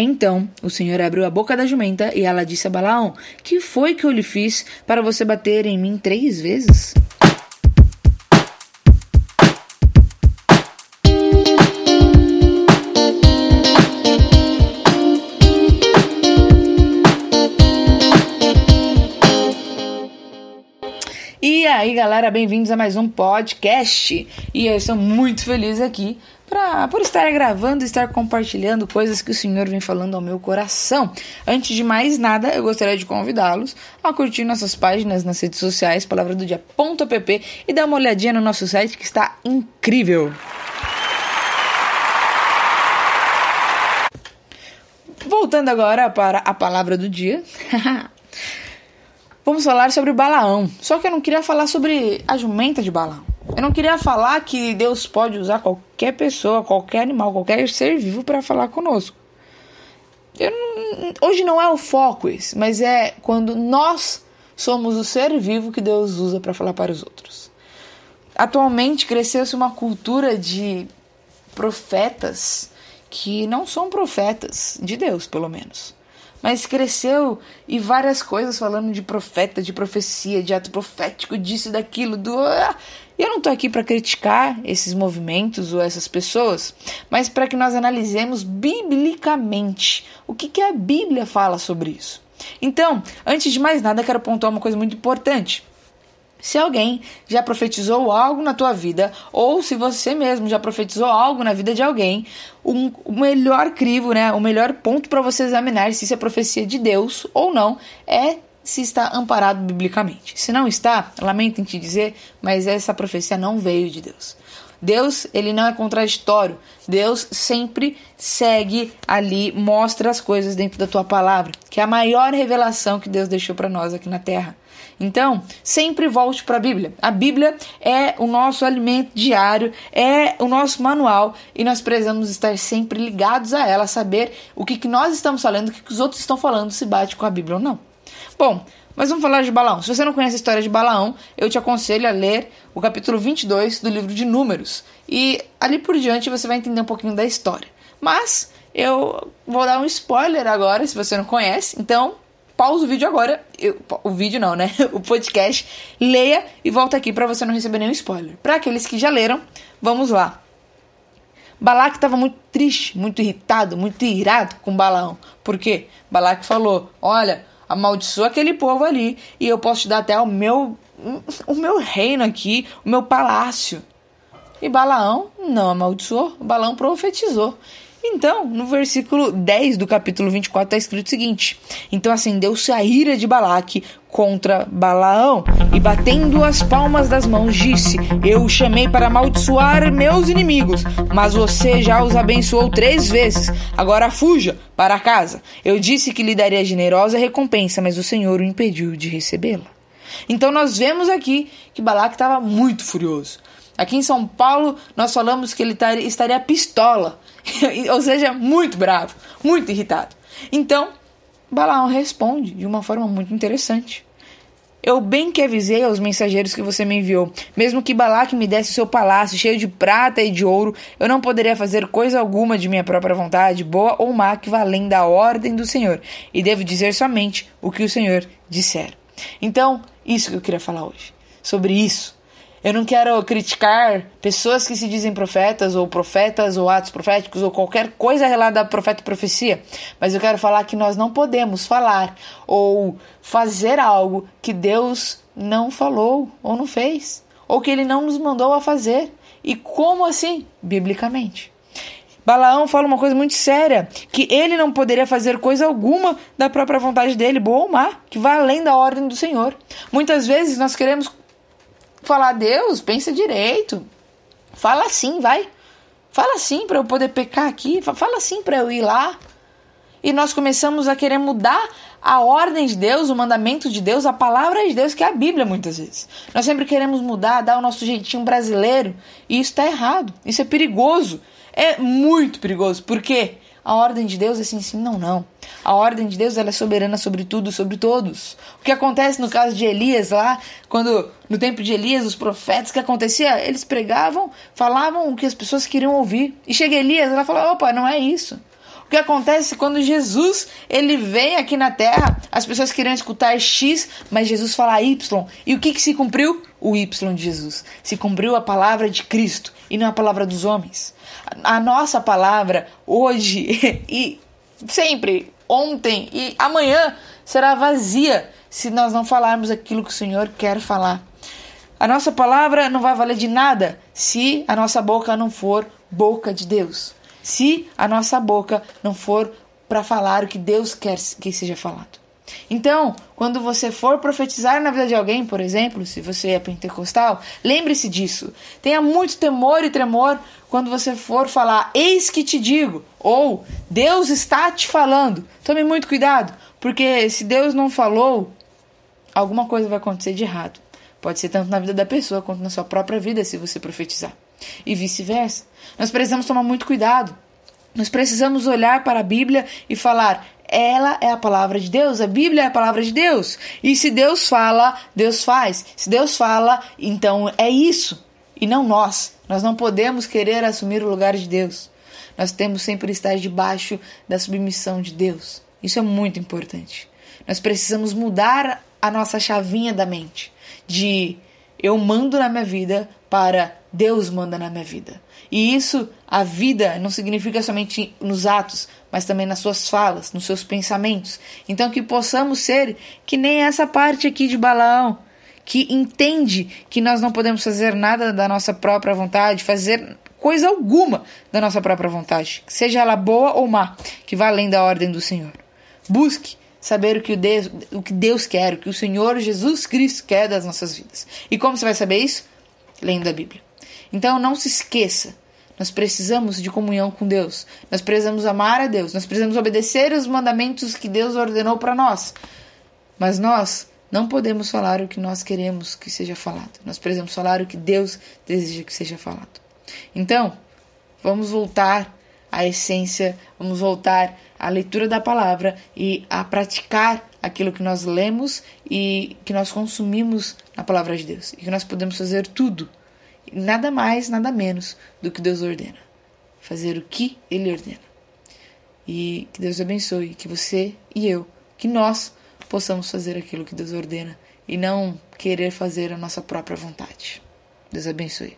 Então o Senhor abriu a boca da jumenta e ela disse a Balaão: Que foi que eu lhe fiz para você bater em mim três vezes? E aí, galera, bem-vindos a mais um podcast. E eu estou muito feliz aqui pra, por estar gravando estar compartilhando coisas que o Senhor vem falando ao meu coração. Antes de mais nada, eu gostaria de convidá-los a curtir nossas páginas nas redes sociais, palavra do dia.app e dar uma olhadinha no nosso site que está incrível. Voltando agora para a palavra do dia. Vamos falar sobre Balaão. Só que eu não queria falar sobre a jumenta de Balaão. Eu não queria falar que Deus pode usar qualquer pessoa, qualquer animal, qualquer ser vivo para falar conosco. Não, hoje não é o foco esse, mas é quando nós somos o ser vivo que Deus usa para falar para os outros. Atualmente cresceu-se uma cultura de profetas que não são profetas de Deus, pelo menos mas cresceu e várias coisas falando de profeta, de profecia, de ato profético, disso, daquilo, do. Ah, eu não estou aqui para criticar esses movimentos ou essas pessoas, mas para que nós analisemos biblicamente o que, que a Bíblia fala sobre isso. Então, antes de mais nada, quero pontuar uma coisa muito importante. Se alguém já profetizou algo na tua vida, ou se você mesmo já profetizou algo na vida de alguém, um, o melhor crivo, né, o melhor ponto para você examinar se isso é profecia de Deus ou não é se está amparado biblicamente. Se não está, lamento em te dizer, mas essa profecia não veio de Deus. Deus, ele não é contraditório. Deus sempre segue ali, mostra as coisas dentro da tua palavra, que é a maior revelação que Deus deixou para nós aqui na terra. Então, sempre volte para a Bíblia. A Bíblia é o nosso alimento diário, é o nosso manual e nós precisamos estar sempre ligados a ela, saber o que, que nós estamos falando, o que, que os outros estão falando, se bate com a Bíblia ou não. Bom, mas vamos falar de Balaão. Se você não conhece a história de Balaão, eu te aconselho a ler o capítulo 22 do livro de Números. E ali por diante você vai entender um pouquinho da história. Mas eu vou dar um spoiler agora, se você não conhece. Então, pausa o vídeo agora. Eu, o vídeo não, né? O podcast. Leia e volta aqui para você não receber nenhum spoiler. Para aqueles que já leram, vamos lá. Balaque estava muito triste, muito irritado, muito irado com Balaão. Por quê? Balaque falou: Olha, amaldiçoa aquele povo ali e eu posso te dar até o meu, o meu reino aqui, o meu palácio. E Balaão não amaldiçoou, Balaão profetizou. Então, no versículo 10 do capítulo 24 está escrito o seguinte: Então acendeu-se a ira de Balaque contra Balaão, e batendo as palmas das mãos, disse: Eu chamei para amaldiçoar meus inimigos, mas você já os abençoou três vezes. Agora fuja para casa. Eu disse que lhe daria generosa recompensa, mas o Senhor o impediu de recebê-la. Então nós vemos aqui que Balaque estava muito furioso. Aqui em São Paulo, nós falamos que ele estaria pistola, ou seja, muito bravo, muito irritado. Então, Balaão responde de uma forma muito interessante. Eu bem que avisei aos mensageiros que você me enviou. Mesmo que Balaque me desse seu palácio cheio de prata e de ouro, eu não poderia fazer coisa alguma de minha própria vontade, boa ou má, que vá além da ordem do Senhor. E devo dizer somente o que o Senhor disser. Então, isso que eu queria falar hoje. Sobre isso. Eu não quero criticar pessoas que se dizem profetas, ou profetas, ou atos proféticos, ou qualquer coisa relacionada a profeta e profecia, mas eu quero falar que nós não podemos falar ou fazer algo que Deus não falou ou não fez, ou que Ele não nos mandou a fazer. E como assim? Biblicamente. Balaão fala uma coisa muito séria, que ele não poderia fazer coisa alguma da própria vontade dele, boa ou má, que vai além da ordem do Senhor. Muitas vezes nós queremos falar, Deus, pensa direito. Fala assim, vai. Fala assim para eu poder pecar aqui. Fala assim para eu ir lá. E nós começamos a querer mudar a ordem de Deus, o mandamento de Deus, a palavra de Deus, que é a Bíblia muitas vezes. Nós sempre queremos mudar, dar o nosso jeitinho brasileiro. E isso está errado. Isso é perigoso. É muito perigoso. Por quê? A ordem de Deus é assim, sim, não, não. A ordem de Deus ela é soberana sobre tudo, sobre todos. O que acontece no caso de Elias lá, quando no tempo de Elias, os profetas, que acontecia? Eles pregavam, falavam o que as pessoas queriam ouvir. E chega Elias, ela fala: opa, não é isso. O O que acontece quando Jesus ele vem aqui na Terra, as pessoas queriam escutar X, mas Jesus fala Y. E o que, que se cumpriu? O Y de Jesus. Se cumpriu a palavra de Cristo e não a palavra dos homens. A nossa palavra hoje e sempre, ontem e amanhã será vazia se nós não falarmos aquilo que o Senhor quer falar. A nossa palavra não vai valer de nada se a nossa boca não for boca de Deus. Se a nossa boca não for para falar o que Deus quer que seja falado. Então, quando você for profetizar na vida de alguém, por exemplo, se você é pentecostal, lembre-se disso. Tenha muito temor e tremor quando você for falar, eis que te digo, ou Deus está te falando. Tome muito cuidado, porque se Deus não falou, alguma coisa vai acontecer de errado. Pode ser tanto na vida da pessoa quanto na sua própria vida, se você profetizar. E vice-versa. Nós precisamos tomar muito cuidado. Nós precisamos olhar para a Bíblia e falar: ela é a palavra de Deus, a Bíblia é a palavra de Deus. E se Deus fala, Deus faz. Se Deus fala, então é isso. E não nós. Nós não podemos querer assumir o lugar de Deus. Nós temos sempre estar debaixo da submissão de Deus. Isso é muito importante. Nós precisamos mudar a nossa chavinha da mente de eu mando na minha vida para Deus manda na minha vida. E isso, a vida, não significa somente nos atos, mas também nas suas falas, nos seus pensamentos. Então, que possamos ser que nem essa parte aqui de Balaão, que entende que nós não podemos fazer nada da nossa própria vontade, fazer coisa alguma da nossa própria vontade, seja ela boa ou má, que vá além da ordem do Senhor. Busque saber o que Deus, o que Deus quer, o que o Senhor Jesus Cristo quer das nossas vidas. E como você vai saber isso? Lendo a Bíblia. Então não se esqueça, nós precisamos de comunhão com Deus. Nós precisamos amar a Deus. Nós precisamos obedecer os mandamentos que Deus ordenou para nós. Mas nós não podemos falar o que nós queremos que seja falado. Nós precisamos falar o que Deus deseja que seja falado. Então, vamos voltar à essência, vamos voltar à leitura da palavra e a praticar aquilo que nós lemos e que nós consumimos na palavra de Deus. E que nós podemos fazer tudo nada mais, nada menos do que Deus ordena. Fazer o que Ele ordena. E que Deus abençoe, que você e eu, que nós possamos fazer aquilo que Deus ordena e não querer fazer a nossa própria vontade. Deus abençoe.